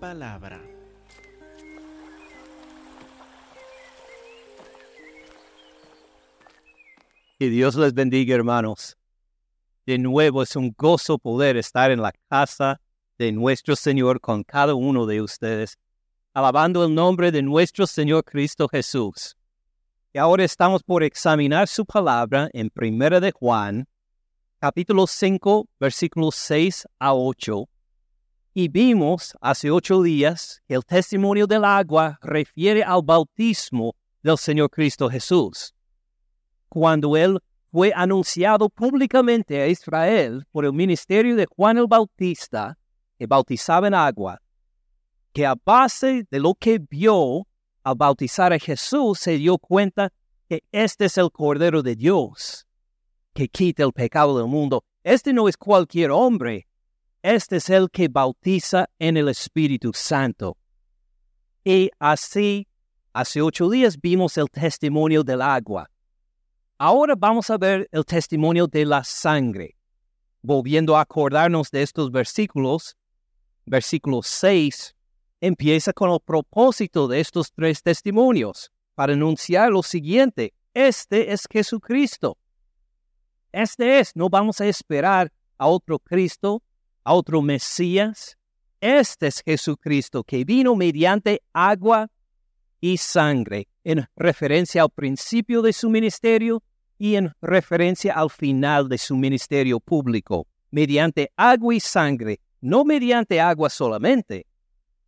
palabra. Que Dios les bendiga, hermanos. De nuevo es un gozo poder estar en la casa de nuestro Señor con cada uno de ustedes, alabando el nombre de nuestro Señor Cristo Jesús. Y ahora estamos por examinar su palabra en Primera de Juan, capítulo 5, versículos 6 a 8. Y vimos hace ocho días que el testimonio del agua refiere al bautismo del Señor Cristo Jesús. Cuando Él fue anunciado públicamente a Israel por el ministerio de Juan el Bautista, que bautizaba en agua, que a base de lo que vio al bautizar a Jesús se dio cuenta que este es el Cordero de Dios, que quita el pecado del mundo. Este no es cualquier hombre, este es el que bautiza en el Espíritu Santo. Y así, hace ocho días vimos el testimonio del agua. Ahora vamos a ver el testimonio de la sangre. Volviendo a acordarnos de estos versículos, versículo 6 empieza con el propósito de estos tres testimonios para anunciar lo siguiente. Este es Jesucristo. Este es, no vamos a esperar a otro Cristo, a otro Mesías. Este es Jesucristo que vino mediante agua y sangre en referencia al principio de su ministerio y en referencia al final de su ministerio público, mediante agua y sangre, no mediante agua solamente,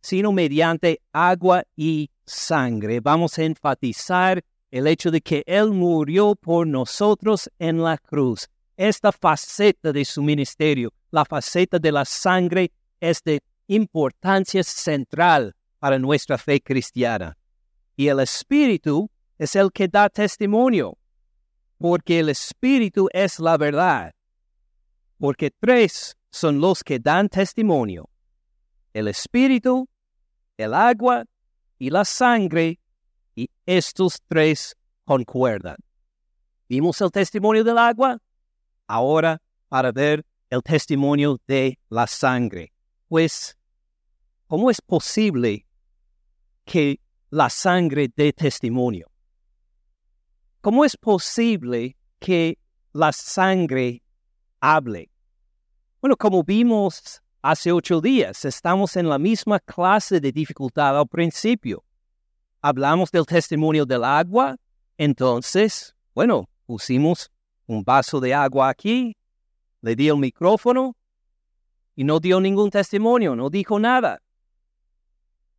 sino mediante agua y sangre. Vamos a enfatizar el hecho de que Él murió por nosotros en la cruz. Esta faceta de su ministerio, la faceta de la sangre, es de importancia central para nuestra fe cristiana. Y el Espíritu es el que da testimonio, porque el Espíritu es la verdad. Porque tres son los que dan testimonio. El Espíritu, el agua y la sangre, y estos tres concuerdan. Vimos el testimonio del agua, ahora para ver el testimonio de la sangre. Pues, ¿cómo es posible que la sangre dé testimonio? ¿Cómo es posible que la sangre hable? Bueno, como vimos hace ocho días, estamos en la misma clase de dificultad al principio. Hablamos del testimonio del agua, entonces, bueno, pusimos un vaso de agua aquí, le di el micrófono y no dio ningún testimonio, no dijo nada.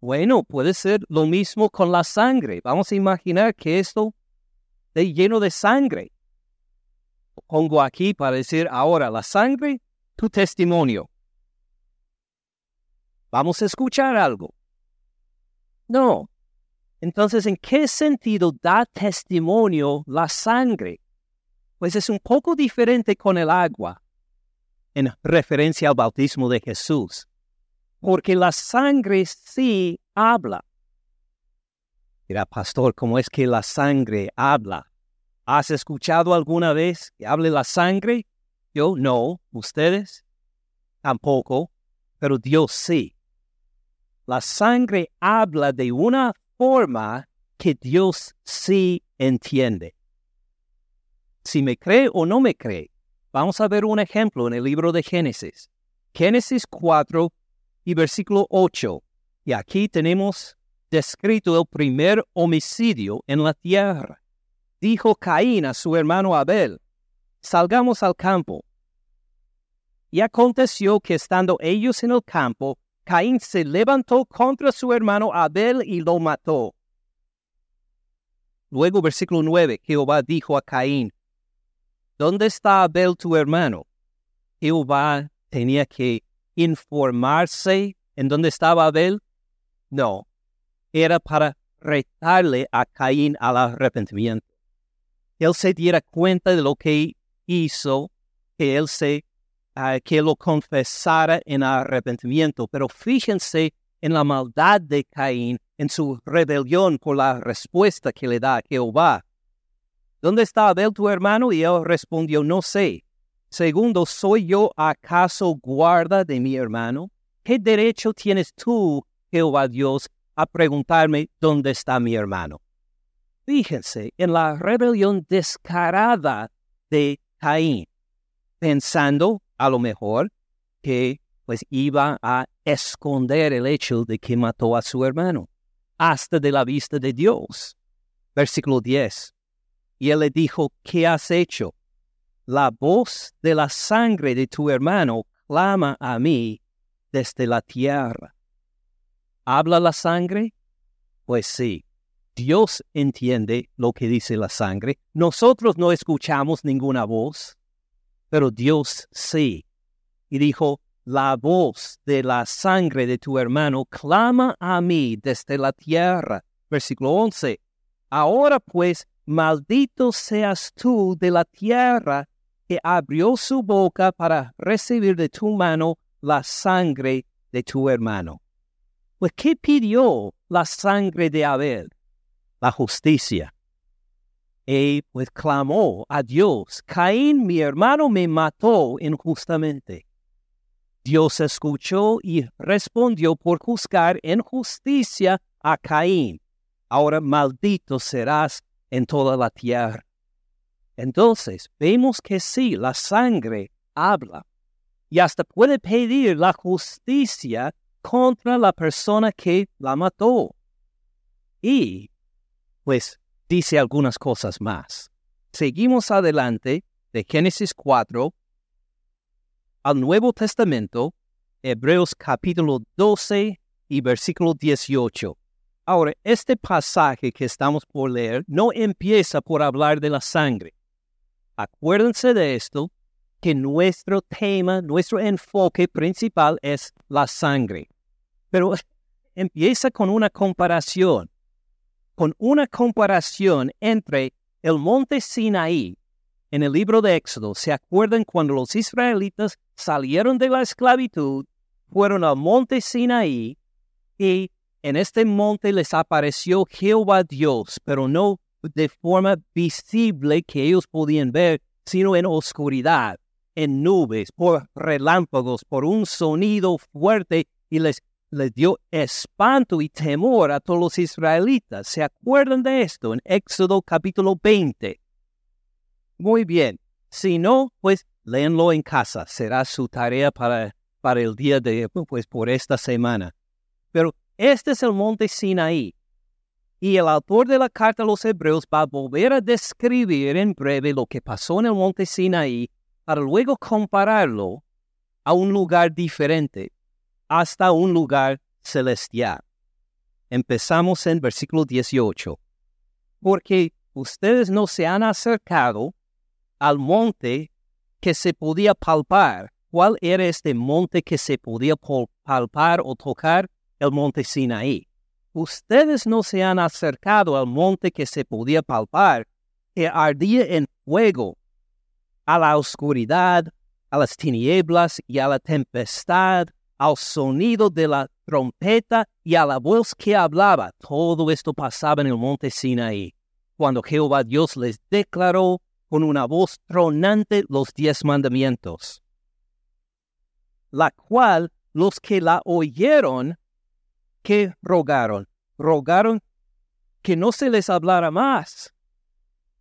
Bueno, puede ser lo mismo con la sangre. Vamos a imaginar que esto esté lleno de sangre. Pongo aquí para decir ahora la sangre, tu testimonio. Vamos a escuchar algo. No. Entonces, ¿en qué sentido da testimonio la sangre? Pues es un poco diferente con el agua, en referencia al bautismo de Jesús, porque la sangre sí habla. Mira, pastor, ¿cómo es que la sangre habla? ¿Has escuchado alguna vez que hable la sangre? Yo no, ustedes tampoco, pero Dios sí la sangre habla de una forma que Dios sí entiende. Si me cree o no me cree, vamos a ver un ejemplo en el libro de Génesis. Génesis 4 y versículo 8. Y aquí tenemos descrito el primer homicidio en la tierra. Dijo Caín a su hermano Abel, salgamos al campo. Y aconteció que estando ellos en el campo, Caín se levantó contra su hermano Abel y lo mató. Luego, versículo 9, Jehová dijo a Caín, ¿Dónde está Abel tu hermano? Jehová tenía que informarse en dónde estaba Abel. No, era para retarle a Caín al arrepentimiento. Él se diera cuenta de lo que hizo, que él se que lo confesara en arrepentimiento. Pero fíjense en la maldad de Caín, en su rebelión por la respuesta que le da Jehová. ¿Dónde está Abel tu hermano? Y él respondió, no sé. Segundo, ¿soy yo acaso guarda de mi hermano? ¿qué derecho tienes tú, Jehová Dios, a preguntarme dónde está mi hermano? Fíjense en la rebelión descarada de Caín, pensando a lo mejor que pues iba a esconder el hecho de que mató a su hermano, hasta de la vista de Dios. Versículo 10. Y él le dijo, ¿qué has hecho? La voz de la sangre de tu hermano clama a mí desde la tierra. ¿Habla la sangre? Pues sí, Dios entiende lo que dice la sangre. Nosotros no escuchamos ninguna voz, pero Dios sí. Y dijo, la voz de la sangre de tu hermano clama a mí desde la tierra. Versículo 11. Ahora pues, maldito seas tú de la tierra que abrió su boca para recibir de tu mano la sangre de tu hermano. Pues, ¿qué pidió la sangre de Abel? La justicia. Y pues clamó a Dios, Caín mi hermano me mató injustamente. Dios escuchó y respondió por juzgar en justicia a Caín. Ahora maldito serás en toda la tierra. Entonces vemos que sí, la sangre habla y hasta puede pedir la justicia contra la persona que la mató. Y, pues, dice algunas cosas más. Seguimos adelante de Génesis 4 al Nuevo Testamento, Hebreos capítulo 12 y versículo 18. Ahora, este pasaje que estamos por leer no empieza por hablar de la sangre. Acuérdense de esto, que nuestro tema, nuestro enfoque principal es la sangre. Pero empieza con una comparación, con una comparación entre el monte Sinaí en el libro de Éxodo. ¿Se acuerdan cuando los israelitas salieron de la esclavitud, fueron al monte Sinaí y en este monte les apareció Jehová Dios, pero no de forma visible que ellos podían ver, sino en oscuridad, en nubes, por relámpagos, por un sonido fuerte y les les dio espanto y temor a todos los israelitas. ¿Se acuerdan de esto en Éxodo capítulo 20? Muy bien. Si no, pues léanlo en casa. Será su tarea para, para el día de, pues por esta semana. Pero este es el monte Sinaí. Y el autor de la carta a los hebreos va a volver a describir en breve lo que pasó en el monte Sinaí para luego compararlo a un lugar diferente hasta un lugar celestial. Empezamos en versículo 18. Porque ustedes no se han acercado al monte que se podía palpar. ¿Cuál era este monte que se podía palpar o tocar? El monte Sinaí. Ustedes no se han acercado al monte que se podía palpar, que ardía en fuego, a la oscuridad, a las tinieblas y a la tempestad, al sonido de la trompeta y a la voz que hablaba. Todo esto pasaba en el monte Sinaí, cuando Jehová Dios les declaró con una voz tronante los diez mandamientos, la cual los que la oyeron, que rogaron, rogaron que no se les hablara más.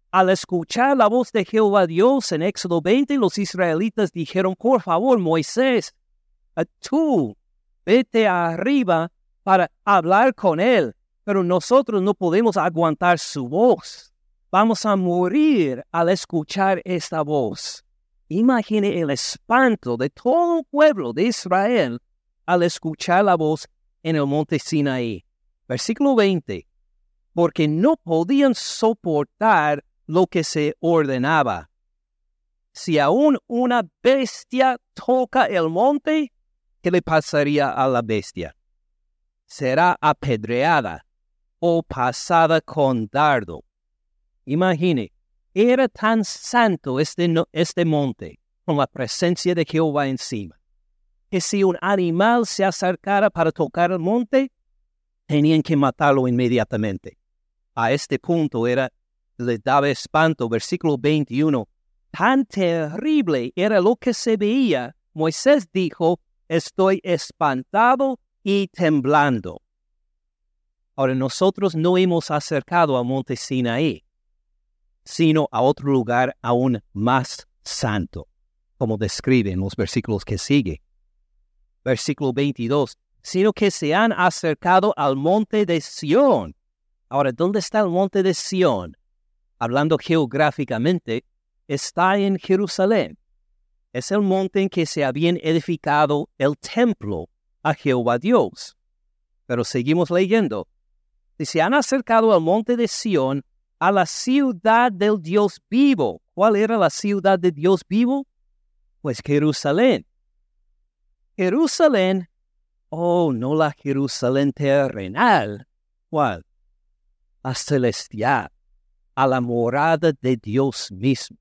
Al escuchar la voz de Jehová Dios en Éxodo 20, los israelitas dijeron, por favor, Moisés, tú vete arriba para hablar con él, pero nosotros no podemos aguantar su voz. Vamos a morir al escuchar esta voz. Imagine el espanto de todo el pueblo de Israel al escuchar la voz en el monte Sinaí. Versículo 20. Porque no podían soportar lo que se ordenaba. Si aún una bestia toca el monte, ¿qué le pasaría a la bestia? Será apedreada o pasada con dardo. Imagine, era tan santo este, este monte, con la presencia de Jehová encima, que si un animal se acercara para tocar el monte, tenían que matarlo inmediatamente. A este punto era, le daba espanto, versículo 21, tan terrible era lo que se veía, Moisés dijo, estoy espantado y temblando. Ahora nosotros no hemos acercado al monte Sinaí, sino a otro lugar aún más santo, como describe en los versículos que sigue. Versículo 22, sino que se han acercado al monte de Sión. Ahora, ¿dónde está el monte de Sión? Hablando geográficamente, está en Jerusalén. Es el monte en que se habían edificado el templo a Jehová Dios. Pero seguimos leyendo. Y se han acercado al monte de Sión, a la ciudad del Dios vivo. ¿Cuál era la ciudad de Dios vivo? Pues Jerusalén. Jerusalén, oh, no la Jerusalén terrenal. ¿Cuál? La celestial, a la morada de Dios mismo.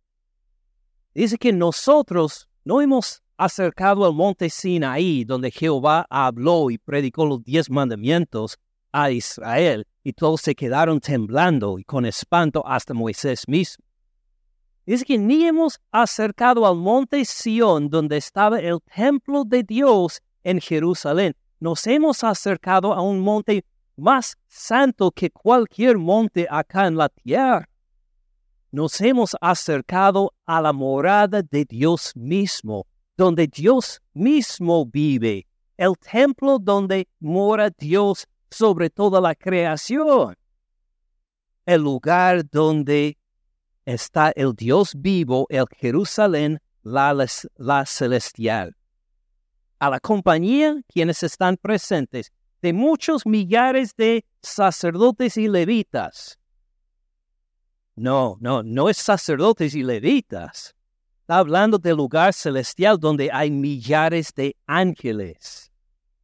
Dice que nosotros no hemos acercado al monte Sinaí, donde Jehová habló y predicó los diez mandamientos a Israel, y todos se quedaron temblando y con espanto hasta Moisés mismo. Dice que ni hemos acercado al monte Sión, donde estaba el templo de Dios en Jerusalén. Nos hemos acercado a un monte más santo que cualquier monte acá en la tierra nos hemos acercado a la morada de Dios mismo, donde Dios mismo vive, el templo donde mora Dios sobre toda la creación, el lugar donde está el Dios vivo, el Jerusalén, la, celestial. A la compañía, quienes están presentes, de muchos millares de sacerdotes y levitas, no, no, no es sacerdotes y levitas. Está hablando del lugar celestial donde hay millares de ángeles.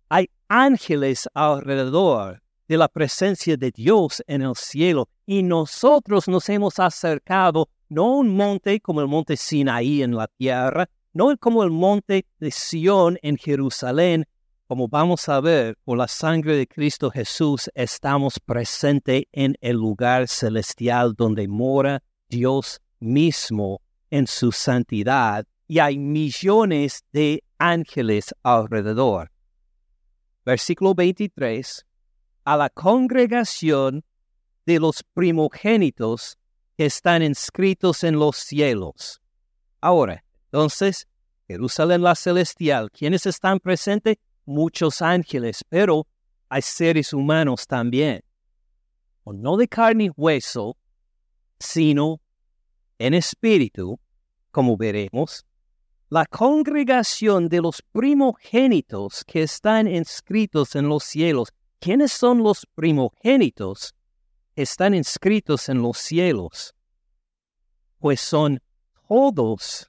Hay ángeles alrededor de la presencia de Dios en el cielo y nosotros nos hemos acercado no a un monte como el monte Sinaí en la tierra, no como el monte de Sión en Jerusalén, como vamos a ver, por la sangre de Cristo Jesús estamos presentes en el lugar celestial donde mora Dios mismo en su santidad y hay millones de ángeles alrededor. Versículo 23. A la congregación de los primogénitos que están inscritos en los cielos. Ahora, entonces, Jerusalén la celestial, ¿quiénes están presentes? muchos ángeles, pero hay seres humanos también. O no de carne y hueso, sino en espíritu, como veremos, la congregación de los primogénitos que están inscritos en los cielos. ¿Quiénes son los primogénitos? Están inscritos en los cielos. Pues son todos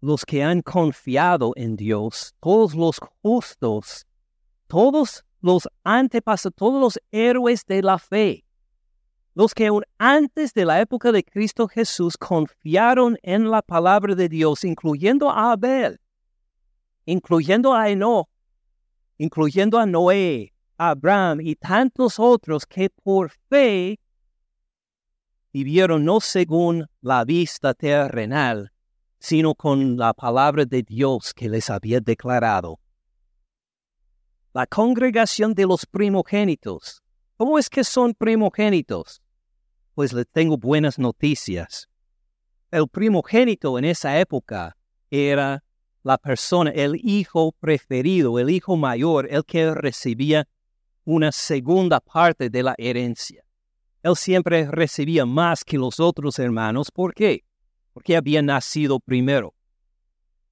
los que han confiado en Dios, todos los justos, todos los antepasados, todos los héroes de la fe, los que aún antes de la época de Cristo Jesús confiaron en la palabra de Dios, incluyendo a Abel, incluyendo a Enoch, incluyendo a Noé, Abraham y tantos otros que por fe vivieron no según la vista terrenal, sino con la palabra de Dios que les había declarado. La congregación de los primogénitos. ¿Cómo es que son primogénitos? Pues les tengo buenas noticias. El primogénito en esa época era la persona, el hijo preferido, el hijo mayor, el que recibía una segunda parte de la herencia. Él siempre recibía más que los otros hermanos. ¿Por qué? porque había nacido primero.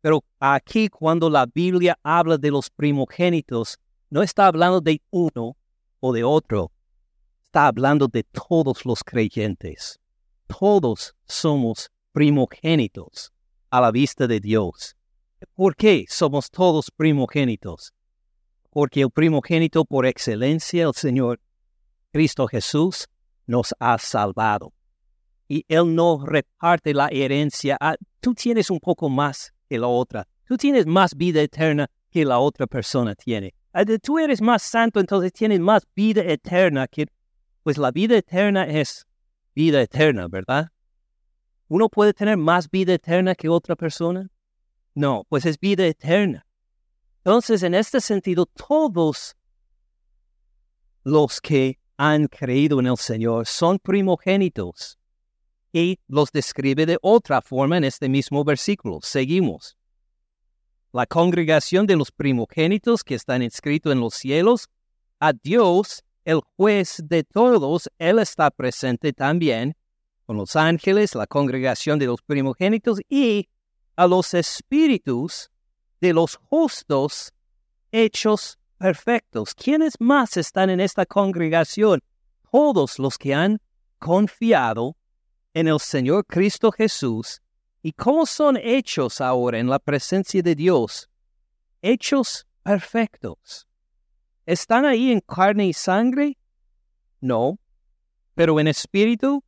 Pero aquí cuando la Biblia habla de los primogénitos, no está hablando de uno o de otro, está hablando de todos los creyentes. Todos somos primogénitos a la vista de Dios. ¿Por qué somos todos primogénitos? Porque el primogénito por excelencia, el Señor Cristo Jesús, nos ha salvado y Él no reparte la herencia. Ah, tú tienes un poco más que la otra. Tú tienes más vida eterna que la otra persona tiene. Ah, tú eres más santo, entonces tienes más vida eterna que... Pues la vida eterna es vida eterna, ¿verdad? ¿Uno puede tener más vida eterna que otra persona? No, pues es vida eterna. Entonces, en este sentido, todos los que han creído en el Señor son primogénitos. Y los describe de otra forma en este mismo versículo. Seguimos. La congregación de los primogénitos que están inscritos en los cielos, a Dios, el juez de todos, Él está presente también con los ángeles, la congregación de los primogénitos y a los espíritus de los justos hechos perfectos. ¿Quiénes más están en esta congregación? Todos los que han confiado en el Señor Cristo Jesús. ¿Y cómo son hechos ahora en la presencia de Dios? Hechos perfectos. ¿Están ahí en carne y sangre? No. Pero en espíritu?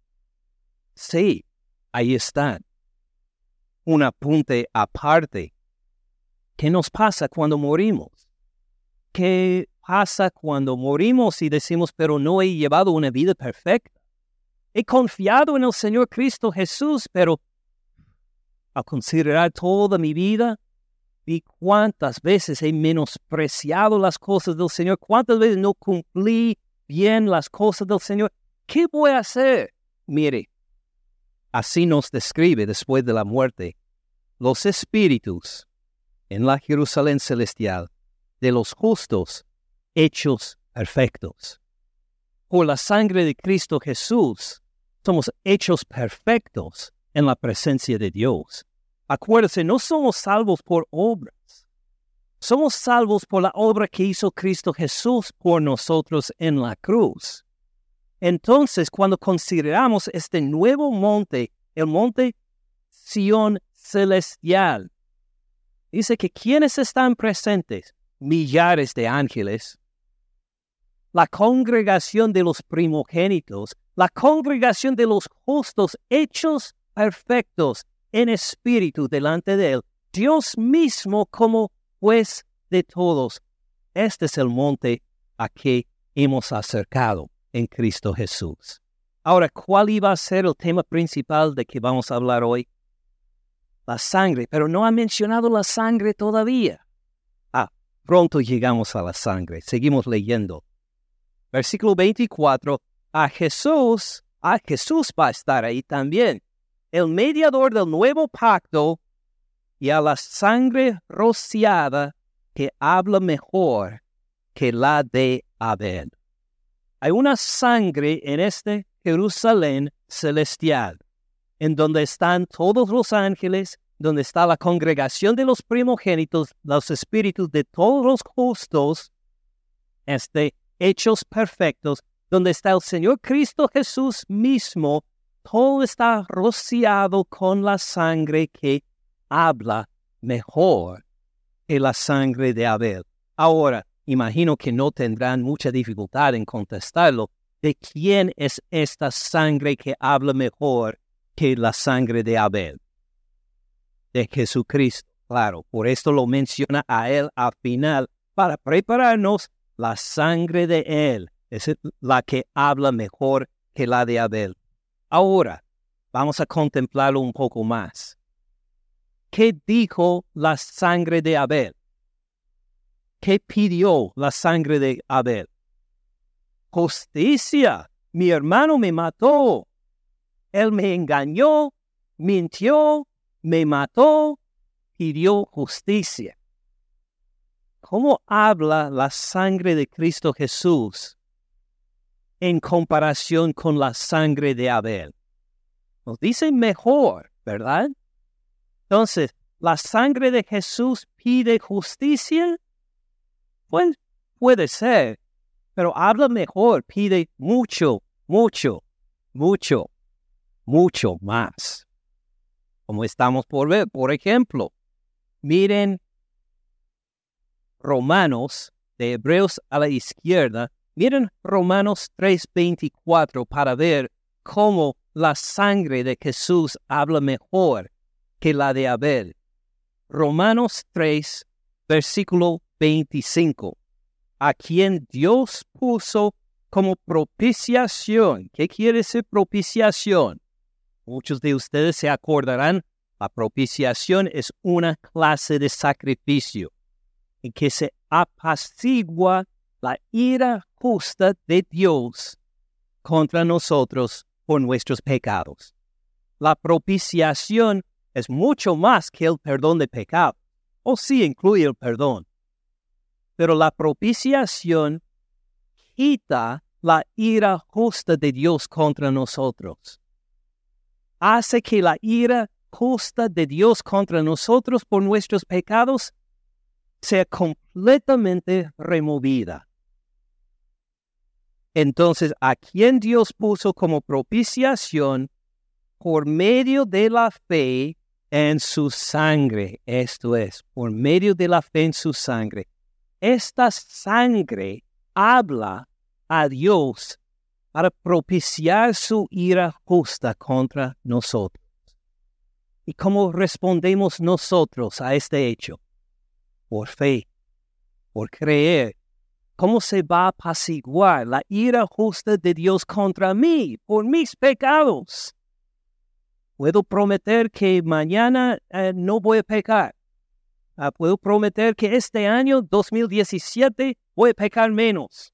Sí, ahí están. Un apunte aparte. ¿Qué nos pasa cuando morimos? ¿Qué pasa cuando morimos y decimos, pero no he llevado una vida perfecta? He confiado en el Señor Cristo Jesús, pero al considerar toda mi vida, vi cuántas veces he menospreciado las cosas del Señor, cuántas veces no cumplí bien las cosas del Señor. ¿Qué voy a hacer? Mire, así nos describe después de la muerte los espíritus en la Jerusalén celestial de los justos hechos perfectos. Por la sangre de Cristo Jesús somos hechos perfectos en la presencia de Dios. Acuérdense, no somos salvos por obras. Somos salvos por la obra que hizo Cristo Jesús por nosotros en la cruz. Entonces, cuando consideramos este nuevo monte, el monte Sión celestial, dice que quienes están presentes, millares de ángeles, la congregación de los primogénitos, la congregación de los justos hechos perfectos en espíritu delante de Él, Dios mismo como juez de todos. Este es el monte a que hemos acercado en Cristo Jesús. Ahora, ¿cuál iba a ser el tema principal de que vamos a hablar hoy? La sangre, pero no ha mencionado la sangre todavía. Pronto llegamos a la sangre. Seguimos leyendo. Versículo 24. A Jesús, a Jesús va a estar ahí también, el mediador del nuevo pacto y a la sangre rociada que habla mejor que la de Abel. Hay una sangre en este Jerusalén celestial, en donde están todos los ángeles donde está la congregación de los primogénitos, los espíritus de todos los justos, este, hechos perfectos, donde está el Señor Cristo Jesús mismo, todo está rociado con la sangre que habla mejor que la sangre de Abel. Ahora, imagino que no tendrán mucha dificultad en contestarlo. ¿De quién es esta sangre que habla mejor que la sangre de Abel? de Jesucristo. Claro, por esto lo menciona a Él al final, para prepararnos la sangre de Él. Es la que habla mejor que la de Abel. Ahora, vamos a contemplarlo un poco más. ¿Qué dijo la sangre de Abel? ¿Qué pidió la sangre de Abel? Justicia. Mi hermano me mató. Él me engañó, mintió, me mató, pidió justicia. ¿Cómo habla la sangre de Cristo Jesús en comparación con la sangre de Abel? Nos dice mejor, ¿verdad? Entonces, ¿la sangre de Jesús pide justicia? Pues puede ser, pero habla mejor, pide mucho, mucho, mucho, mucho más como estamos por ver. Por ejemplo, miren Romanos de Hebreos a la izquierda, miren Romanos 3:24 para ver cómo la sangre de Jesús habla mejor que la de Abel. Romanos 3, versículo 25. A quien Dios puso como propiciación. ¿Qué quiere decir propiciación? Muchos de ustedes se acordarán, la propiciación es una clase de sacrificio. en que se apacigua la ira justa de Dios contra nosotros por nuestros pecados. La propiciación es mucho más que el perdón de pecado, o sí incluye el perdón. Pero la propiciación quita la ira justa de Dios contra nosotros. Hace que la ira justa de Dios contra nosotros por nuestros pecados sea completamente removida. Entonces, a quien Dios puso como propiciación por medio de la fe en su sangre, esto es, por medio de la fe en su sangre. Esta sangre habla a Dios para propiciar su ira justa contra nosotros. ¿Y cómo respondemos nosotros a este hecho? Por fe, por creer ¿Cómo se va a apaciguar la ira justa de Dios contra mí por mis pecados? Puedo prometer que mañana eh, no voy a pecar. Ah, puedo prometer que este año 2017 voy a pecar menos.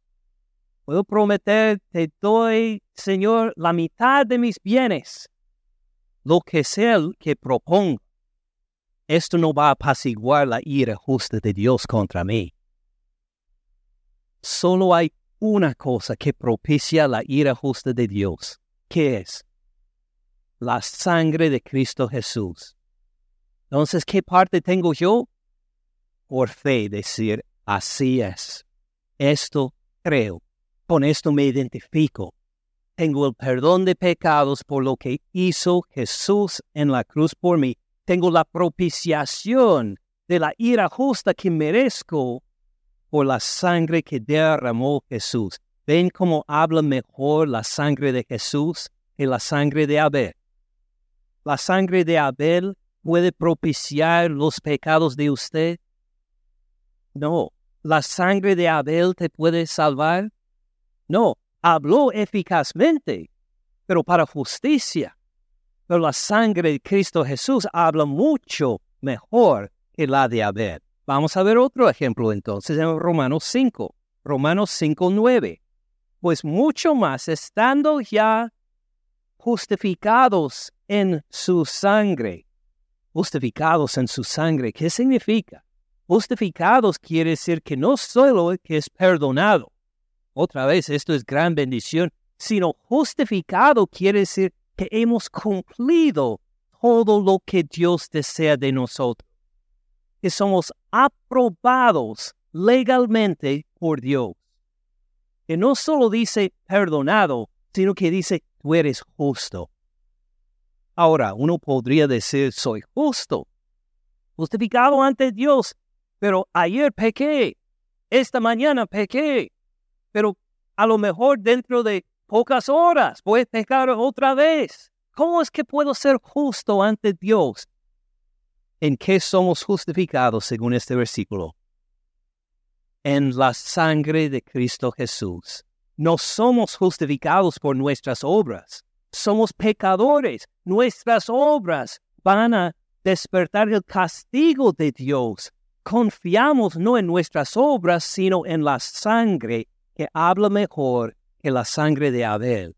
Puedo prometer que doy, Señor, la mitad de mis bienes. Lo que sea que proponga. Esto no va a apaciguar la ira justa de Dios contra mí solo hay una cosa que propicia la ira justa de Dios. ¿Qué es? La sangre de Cristo Jesús. Entonces, ¿qué parte tengo yo? Por fe decir, así es. Esto creo. Con esto me identifico. Tengo el perdón de pecados por lo que hizo Jesús en la cruz por mí. Tengo la propiciación de la ira justa que merezco por la sangre que derramó Jesús. ¿Ven cómo habla mejor la sangre de Jesús que la sangre de Abel? ¿La sangre de Abel puede propiciar los pecados de usted? No. ¿La sangre de Abel te puede salvar? No. Habló eficazmente, pero para justicia. Pero la sangre de Cristo Jesús habla mucho mejor que la de Abel. Vamos a ver otro ejemplo entonces en Romanos 5, Romanos 5, 9. Pues mucho más, estando ya justificados en su sangre. Justificados en su sangre, ¿qué significa? Justificados quiere decir que no solo que es perdonado, otra vez, esto es gran bendición, sino justificado quiere decir que hemos cumplido todo lo que Dios desea de nosotros que somos aprobados legalmente por Dios. Que no solo dice perdonado, sino que dice tú eres justo. Ahora, uno podría decir soy justo, justificado ante Dios, pero ayer pequé, esta mañana pequé, pero a lo mejor dentro de pocas horas voy a pecar otra vez. ¿Cómo es que puedo ser justo ante Dios ¿En qué somos justificados según este versículo? En la sangre de Cristo Jesús. No somos justificados por nuestras obras. Somos pecadores. Nuestras obras van a despertar el castigo de Dios. Confiamos no en nuestras obras, sino en la sangre que habla mejor que la sangre de Abel,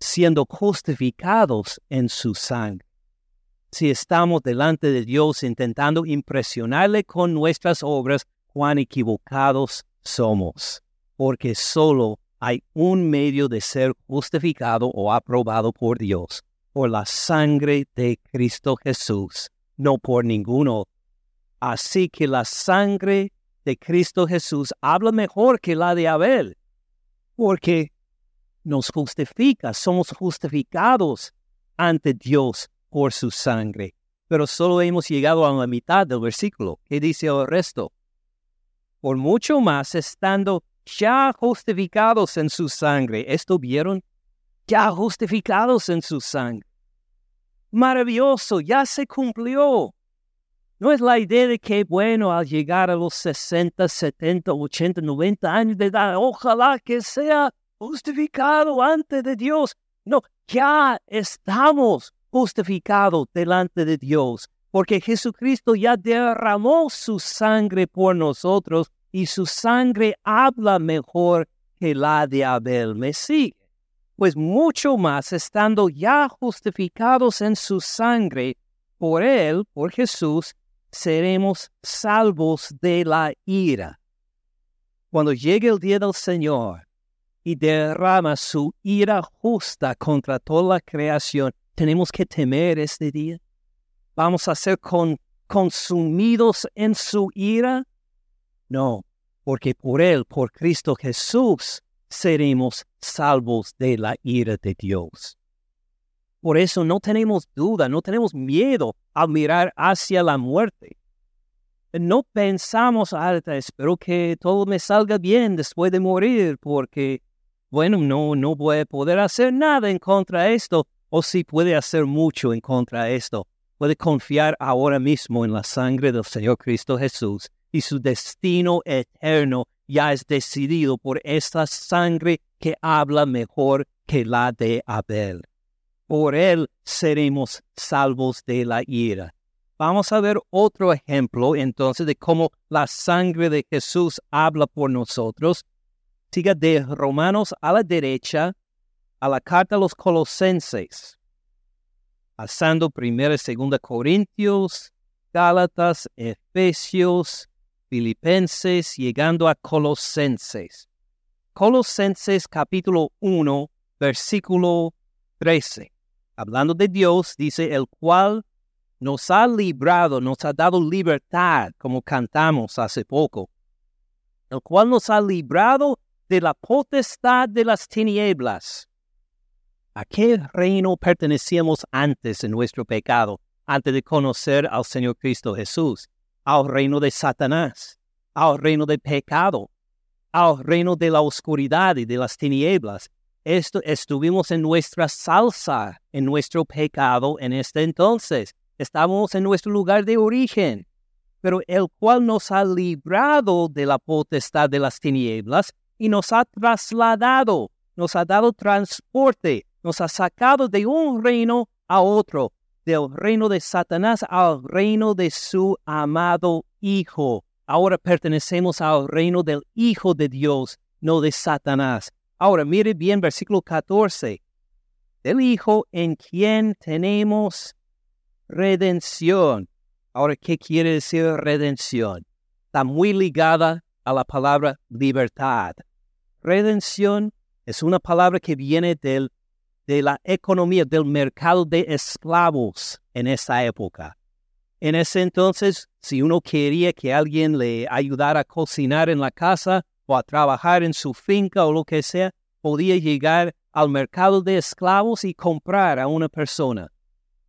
siendo justificados en su sangre si estamos delante de Dios intentando impresionarle con nuestras obras, cuán equivocados somos, porque solo hay un medio de ser justificado o aprobado por Dios, por la sangre de Cristo Jesús, no por ninguno. Así que la sangre de Cristo Jesús habla mejor que la de Abel, porque nos justifica, somos justificados ante Dios por su sangre. Pero solo hemos llegado a la mitad del versículo. ¿Qué dice el resto? Por mucho más, estando ya justificados en su sangre. ¿Esto vieron? Ya justificados en su sangre. Maravilloso, ya se cumplió. No es la idea de que, bueno, al llegar a los 60, 70, 80, 90 años de edad, ojalá que sea justificado ante de Dios. No, ya estamos justificado delante de Dios porque Jesucristo ya derramó su sangre por nosotros y su sangre habla mejor que la de Abel. ¿Me sigue? Pues mucho más, estando ya justificados en su sangre, por él, por Jesús, seremos salvos de la ira. Cuando llegue el día del Señor y derrama su ira justa contra toda la creación, ¿tenemos que temer este día? ¿Vamos a ser consumidos en su ira? No, porque por Él, por Cristo Jesús, seremos salvos de la ira de Dios. Por eso no tenemos duda, no tenemos miedo al mirar hacia la muerte. No pensamos, ah, espero que todo me salga bien después de morir, porque, bueno, no, no voy a poder hacer nada en contra de esto, o si puede hacer mucho en contra de esto. Puede confiar ahora mismo en la sangre del Señor Cristo Jesús y su destino eterno ya es decidido por esta sangre que habla mejor que la de Abel por él seremos salvos de la ira. Vamos a ver otro ejemplo entonces de cómo la sangre de Jesús habla por nosotros. Siga de Romanos a la derecha a la carta a los Colosenses, pasando primero y segunda Corintios, Gálatas, Efesios, Filipenses, llegando a Colosenses. Colosenses capítulo 1, versículo 13 hablando de Dios, dice, el cual nos ha librado, nos ha dado libertad, como cantamos hace poco, el cual nos ha librado de la potestad de las tinieblas. ¿A qué reino pertenecíamos antes en nuestro pecado, antes de conocer al Señor Cristo Jesús? Al reino de Satanás, al reino del pecado, al reino de la oscuridad y de las tinieblas estuvimos en nuestra salsa, en nuestro pecado en este entonces. Estamos en nuestro lugar de origen, pero el cual nos ha librado de la potestad de las tinieblas y nos ha trasladado, nos ha dado transporte, nos ha sacado de un reino a otro, del reino de Satanás al reino de su amado Hijo. Ahora pertenecemos al reino del Hijo de Dios, no de Satanás. Ahora mire bien versículo 14. Del Hijo en quien tenemos redención. Ahora, ¿qué quiere decir redención? Está muy ligada a la palabra libertad. Redención es una palabra que viene del, de la economía, del mercado de esclavos en esa época. En ese entonces, si uno quería que alguien le ayudara a cocinar en la casa, o a trabajar en su finca o lo que sea, podía llegar al mercado de esclavos y comprar a una persona.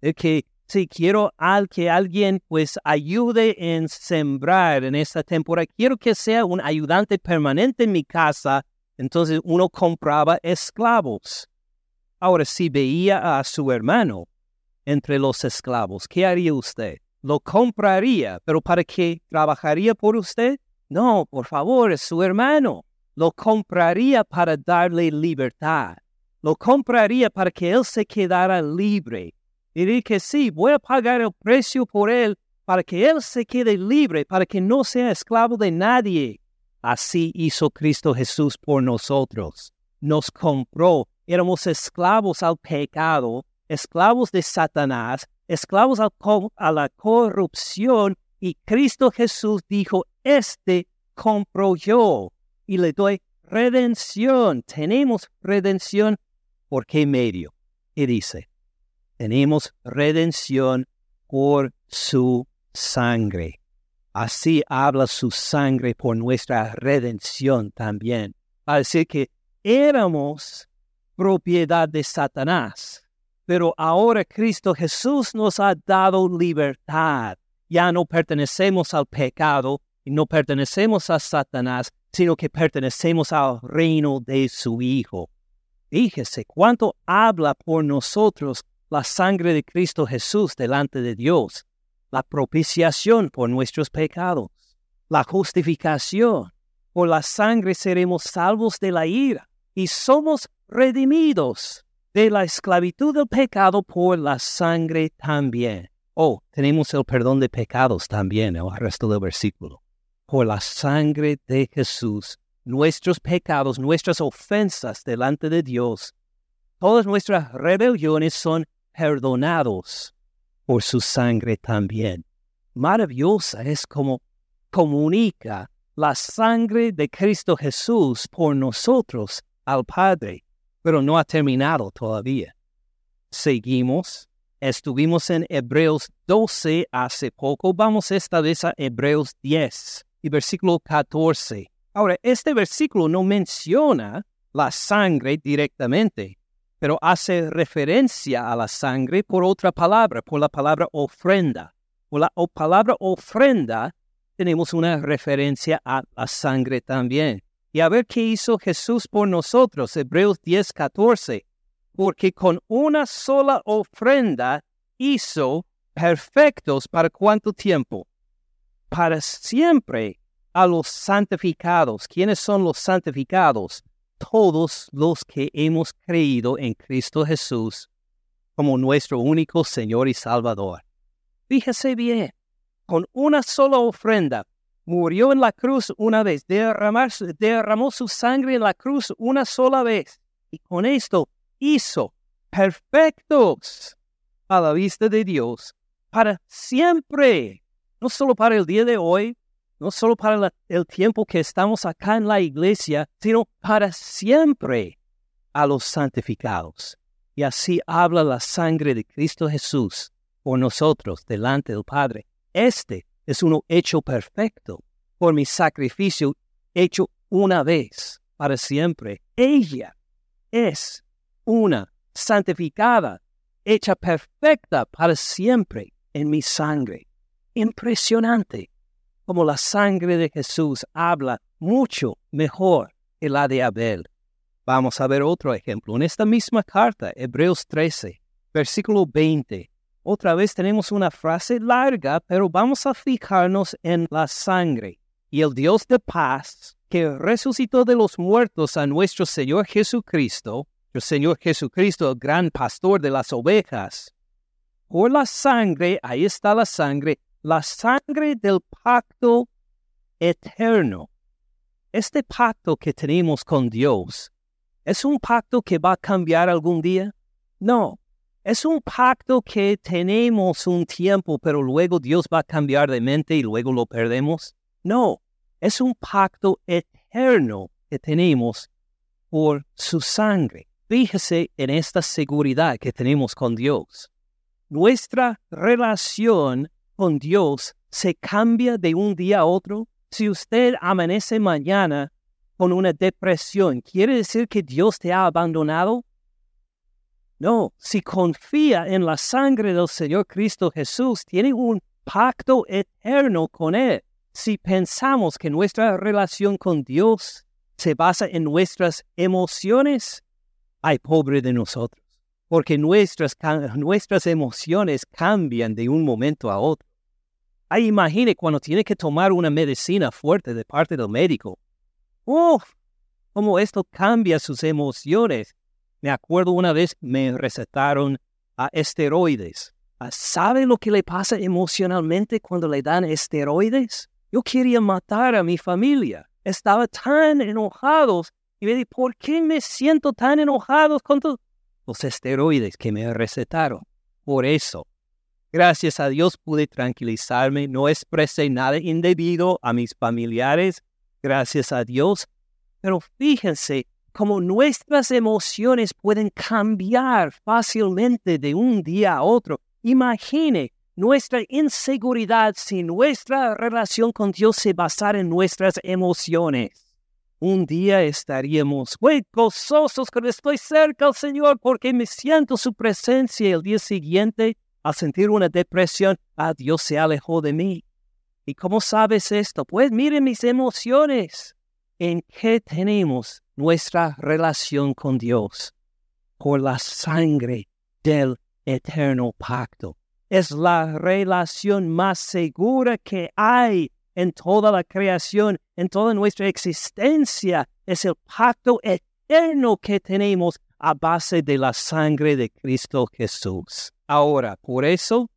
Es que si quiero al que alguien pues ayude en sembrar en esta temporada, quiero que sea un ayudante permanente en mi casa, entonces uno compraba esclavos. Ahora, si veía a su hermano entre los esclavos, ¿qué haría usted? Lo compraría, pero ¿para qué trabajaría por usted? No, por favor, su hermano. Lo compraría para darle libertad. Lo compraría para que él se quedara libre. Diría que sí, voy a pagar el precio por él para que él se quede libre, para que no sea esclavo de nadie. Así hizo Cristo Jesús por nosotros. Nos compró. Éramos esclavos al pecado, esclavos de Satanás, esclavos a la corrupción, y Cristo Jesús dijo, este compro yo y le doy redención. Tenemos redención. ¿Por qué medio? Y dice, tenemos redención por su sangre. Así habla su sangre por nuestra redención también. A decir que éramos propiedad de Satanás, pero ahora Cristo Jesús nos ha dado libertad. Ya no pertenecemos al pecado no pertenecemos a Satanás, sino que pertenecemos al reino de su Hijo. Fíjese cuánto habla por nosotros la sangre de Cristo Jesús delante de Dios, la propiciación por nuestros pecados, la justificación. Por la sangre seremos salvos de la ira y somos redimidos de la esclavitud del pecado por la sangre también. Oh, tenemos el perdón de pecados también, el resto del versículo. Por la sangre de Jesús, nuestros pecados, nuestras ofensas delante de Dios, todas nuestras rebeliones son perdonados por su sangre también. Maravillosa es como comunica la sangre de Cristo Jesús por nosotros al Padre, pero no ha terminado todavía. Seguimos, estuvimos en Hebreos 12 hace poco, vamos esta vez a Hebreos 10 y versículo 14. Ahora, este versículo no menciona la sangre directamente, pero hace referencia a la sangre por otra palabra, por la palabra ofrenda. Por la palabra ofrenda tenemos una referencia a la sangre también. Y a ver qué hizo Jesús por nosotros, Hebreos 10, 14. Porque con una sola ofrenda hizo perfectos para cuánto tiempo? Para siempre a los santificados. ¿Quiénes son los santificados? todos los que hemos creído en Cristo Jesús como nuestro único Señor y Salvador. Fíjese bien, con una sola ofrenda, murió en la cruz una vez, derramó su sangre en la cruz una sola vez, y con esto hizo perfectos a la vista de Dios para siempre, no solo para el día de hoy, no solo para el tiempo que estamos acá en la iglesia, sino para siempre a los santificados. Y así habla la sangre de Cristo Jesús por nosotros delante del Padre. Este es uno hecho perfecto por mi sacrificio hecho una vez para siempre. Ella es una santificada, hecha perfecta para siempre en mi sangre. Impresionante como la sangre de Jesús habla mucho mejor que la de Abel. Vamos a ver otro ejemplo. En esta misma carta, Hebreos 13, versículo 20. Otra vez tenemos una frase larga, pero vamos a fijarnos en la sangre. Y el Dios de paz, que resucitó de los muertos a nuestro Señor Jesucristo, el Señor Jesucristo, el gran pastor de las ovejas, por la sangre, ahí está la sangre, la sangre del pacto eterno. Este pacto que tenemos con Dios, ¿es un pacto que va a cambiar algún día? No, es un pacto que tenemos un tiempo, pero luego Dios va a cambiar de mente y luego lo perdemos. No, es un pacto eterno que tenemos por su sangre. Fíjese en esta seguridad que tenemos con Dios. Nuestra relación con Dios se cambia de un día a otro? Si usted amanece mañana con una depresión, ¿quiere decir que Dios te ha abandonado? No, si confía en la sangre del Señor Cristo Jesús, tiene un pacto eterno con Él. Si pensamos que nuestra relación con Dios se basa en nuestras emociones, ay, pobre de nosotros porque nuestras, nuestras emociones cambian de un momento a otro. Ay, imagine cuando tiene que tomar una medicina fuerte de parte del médico. ¡Uf! Cómo esto cambia sus emociones. Me acuerdo una vez me recetaron a esteroides. Ah, ¿Sabe lo que le pasa emocionalmente cuando le dan esteroides? Yo quería matar a mi familia. Estaba tan enojado y me dije, ¿por qué me siento tan enojado con los esteroides que me recetaron. Por eso, gracias a Dios pude tranquilizarme, no expresé nada indebido a mis familiares, gracias a Dios. Pero fíjense cómo nuestras emociones pueden cambiar fácilmente de un día a otro. Imagine nuestra inseguridad si nuestra relación con Dios se basara en nuestras emociones un día estaríamos muy gozosos cuando estoy cerca al Señor porque me siento su presencia y el día siguiente, al sentir una depresión, ah, Dios se alejó de mí. ¿Y cómo sabes esto? Pues miren mis emociones. ¿En qué tenemos nuestra relación con Dios? Por la sangre del eterno pacto. Es la relación más segura que hay en toda la creación, en toda nuestra existencia. Es el pacto eterno que tenemos a base de la sangre de Cristo Jesús. Ahora, por eso,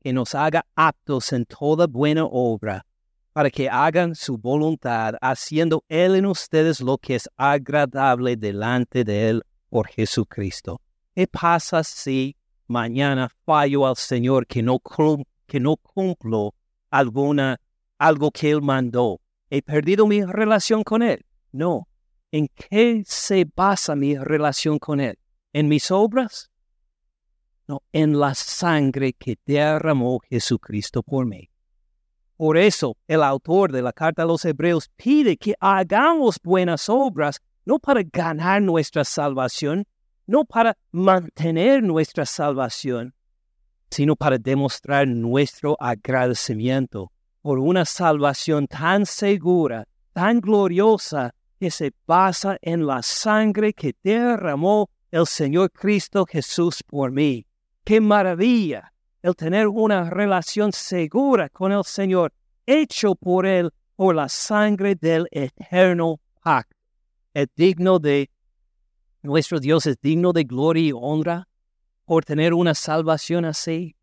que nos haga aptos en toda buena obra, para que hagan su voluntad, haciendo Él en ustedes lo que es agradable delante de Él por Jesucristo. ¿Qué pasa si mañana fallo al Señor que no, que no cumplo alguna, algo que Él mandó? ¿He perdido mi relación con Él? No. ¿En qué se basa mi relación con Él? ¿En mis obras? No, en la sangre que derramó Jesucristo por mí. Por eso el autor de la carta a los hebreos pide que hagamos buenas obras, no para ganar nuestra salvación, no para mantener nuestra salvación, sino para demostrar nuestro agradecimiento por una salvación tan segura, tan gloriosa, que se basa en la sangre que derramó el Señor Cristo Jesús por mí. ¡Qué maravilla! El tener una relación segura con el Señor, hecho por Él por la sangre del eterno pacto. Es digno de, nuestro Dios es digno de gloria y honra por tener una salvación así.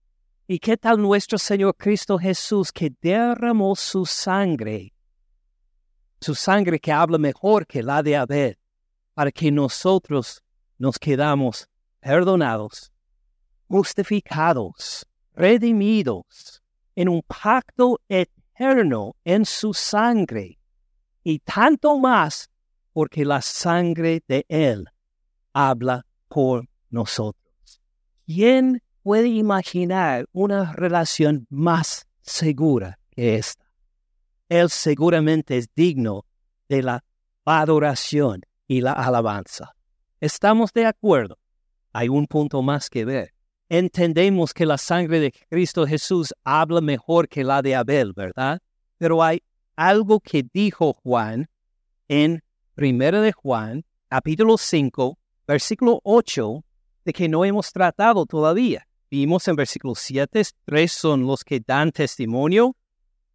¿Y qué tal nuestro Señor Cristo Jesús que derramó su sangre su sangre que habla mejor que la de Abel, para que nosotros nos quedamos perdonados, justificados, redimidos en un pacto eterno en su sangre, y tanto más porque la sangre de Él habla por nosotros. ¿Quién puede imaginar una relación más segura que esta? Él seguramente es digno de la adoración y la alabanza. ¿Estamos de acuerdo? Hay un punto más que ver. Entendemos que la sangre de Cristo Jesús habla mejor que la de Abel, ¿verdad? Pero hay algo que dijo Juan en 1 de Juan, capítulo 5, versículo 8, de que no hemos tratado todavía. Vimos en versículo 7, tres son los que dan testimonio,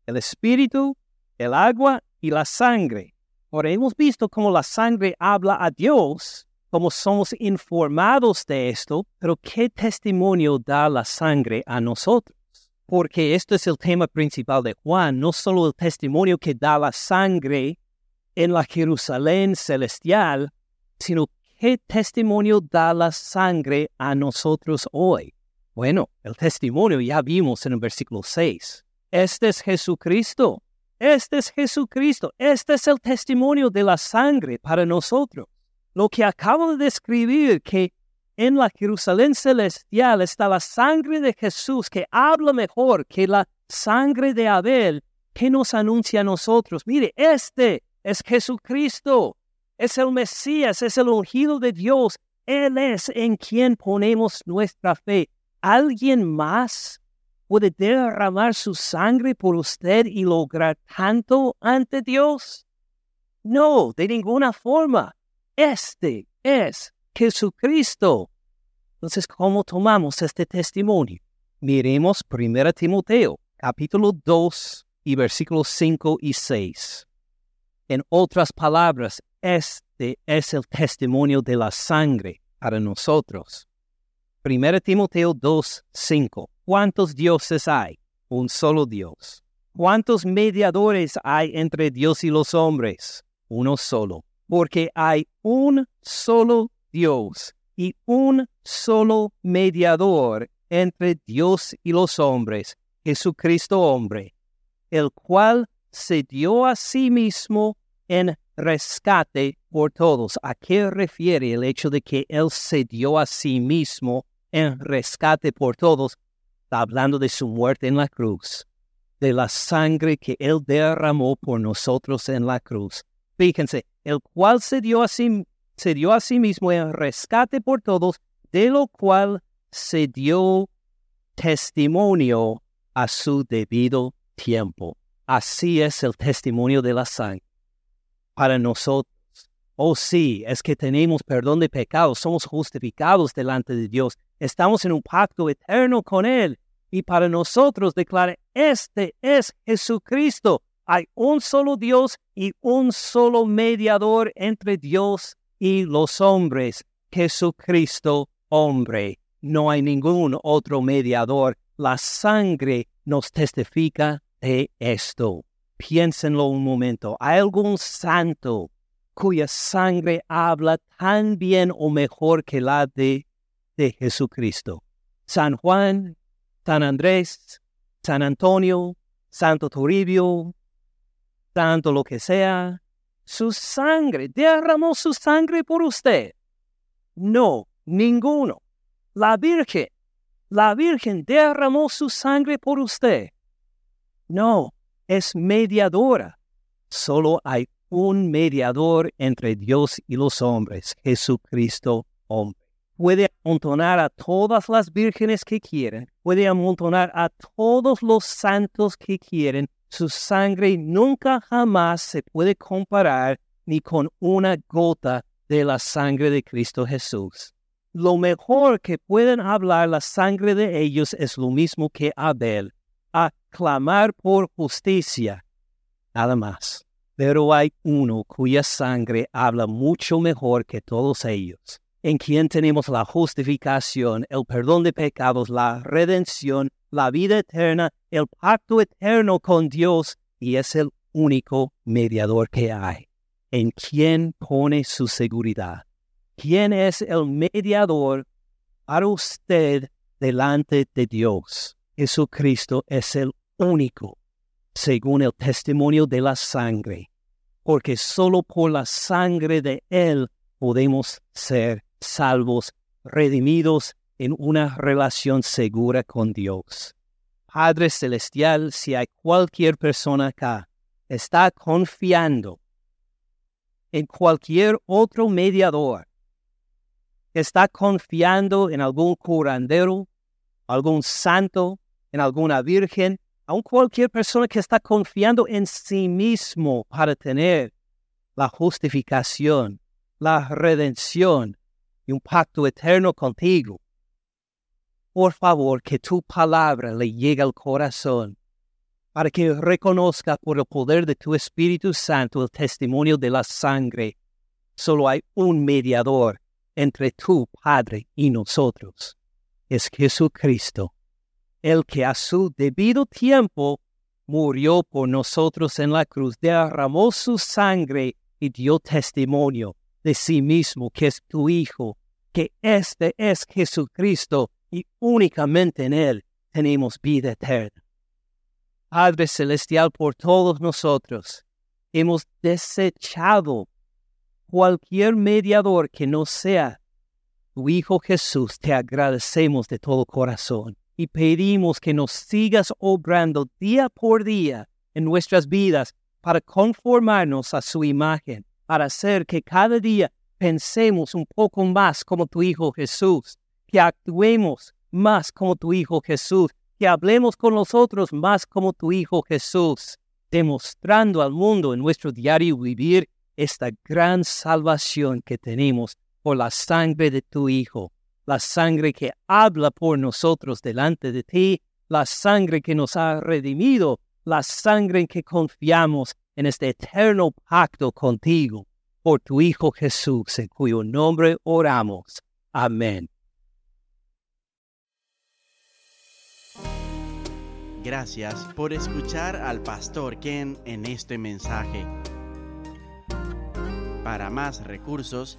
el Espíritu, el agua y la sangre. Ahora hemos visto cómo la sangre habla a Dios, cómo somos informados de esto, pero ¿qué testimonio da la sangre a nosotros? Porque esto es el tema principal de Juan, no solo el testimonio que da la sangre en la Jerusalén celestial, sino qué testimonio da la sangre a nosotros hoy. Bueno, el testimonio ya vimos en el versículo 6. Este es Jesucristo, este es Jesucristo. Este es el testimonio de la sangre para nosotros. Lo que acabo de describir, que en la Jerusalén celestial está la sangre de Jesús, que habla mejor que la sangre de Abel, que nos anuncia a nosotros. Mire, este es Jesucristo. Es el Mesías, es el ungido de Dios. Él es en quien ponemos nuestra fe. ¿Alguien más puede derramar su sangre por usted y lograr tanto ante Dios? No, de ninguna forma. Este es Jesucristo. Entonces, ¿cómo tomamos este testimonio? Miremos 1 Timoteo, capítulo 2 y versículos 5 y 6. En otras palabras, este es el testimonio de la sangre para nosotros. 1 Timoteo 2, 5. ¿Cuántos dioses hay? Un solo Dios. ¿Cuántos mediadores hay entre Dios y los hombres? Uno solo. Porque hay un solo Dios y un solo mediador entre Dios y los hombres, Jesucristo hombre, el cual se dio a sí mismo en rescate por todos. ¿A qué refiere el hecho de que Él se dio a sí mismo en rescate por todos? está hablando de su muerte en la cruz, de la sangre que Él derramó por nosotros en la cruz. Fíjense, el cual se dio a sí, se dio a sí mismo en rescate por todos, de lo cual se dio testimonio a su debido tiempo. Así es el testimonio de la sangre. Para nosotros, oh sí, es que tenemos perdón de pecados, somos justificados delante de Dios, estamos en un pacto eterno con Él y para nosotros declara, este es Jesucristo. Hay un solo Dios y un solo mediador entre Dios y los hombres, Jesucristo hombre. No hay ningún otro mediador. La sangre nos testifica de esto. Piénsenlo un momento. ¿Hay algún santo cuya sangre habla tan bien o mejor que la de, de Jesucristo? San Juan, San Andrés, San Antonio, Santo Toribio, Santo lo que sea, su sangre, derramó su sangre por usted. No, ninguno. La Virgen, la Virgen derramó su sangre por usted. No, es mediadora. Solo hay un mediador entre Dios y los hombres, Jesucristo hombre. Puede amontonar a todas las vírgenes que quieren, puede amontonar a todos los santos que quieren, su sangre nunca jamás se puede comparar ni con una gota de la sangre de Cristo Jesús. Lo mejor que pueden hablar la sangre de ellos es lo mismo que Abel, a clamar por justicia, nada más. Pero hay uno cuya sangre habla mucho mejor que todos ellos, en quien tenemos la justificación, el perdón de pecados, la redención, la vida eterna, el pacto eterno con Dios y es el único mediador que hay. En quien pone su seguridad. ¿Quién es el mediador para usted delante de Dios? Jesucristo es el único, según el testimonio de la sangre, porque solo por la sangre de Él podemos ser salvos, redimidos en una relación segura con Dios. Padre Celestial, si hay cualquier persona acá, está confiando en cualquier otro mediador, está confiando en algún curandero, algún santo, en alguna virgen, aun cualquier persona que está confiando en sí mismo para tener la justificación, la redención y un pacto eterno contigo por favor que tu palabra le llegue al corazón, para que reconozca por el poder de tu Espíritu Santo el testimonio de la sangre. Solo hay un mediador entre tu Padre y nosotros. Es Jesucristo, el que a su debido tiempo murió por nosotros en la cruz, derramó su sangre y dio testimonio de sí mismo, que es tu Hijo, que este es Jesucristo, y únicamente en Él tenemos vida eterna. Padre Celestial, por todos nosotros hemos desechado cualquier mediador que no sea tu Hijo Jesús. Te agradecemos de todo corazón y pedimos que nos sigas obrando día por día en nuestras vidas para conformarnos a su imagen, para hacer que cada día pensemos un poco más como tu Hijo Jesús que actuemos más como tu Hijo Jesús, que hablemos con nosotros más como tu Hijo Jesús, demostrando al mundo en nuestro diario vivir esta gran salvación que tenemos por la sangre de tu Hijo, la sangre que habla por nosotros delante de ti, la sangre que nos ha redimido, la sangre en que confiamos en este eterno pacto contigo, por tu Hijo Jesús, en cuyo nombre oramos. Amén. Gracias por escuchar al pastor Ken en este mensaje. Para más recursos,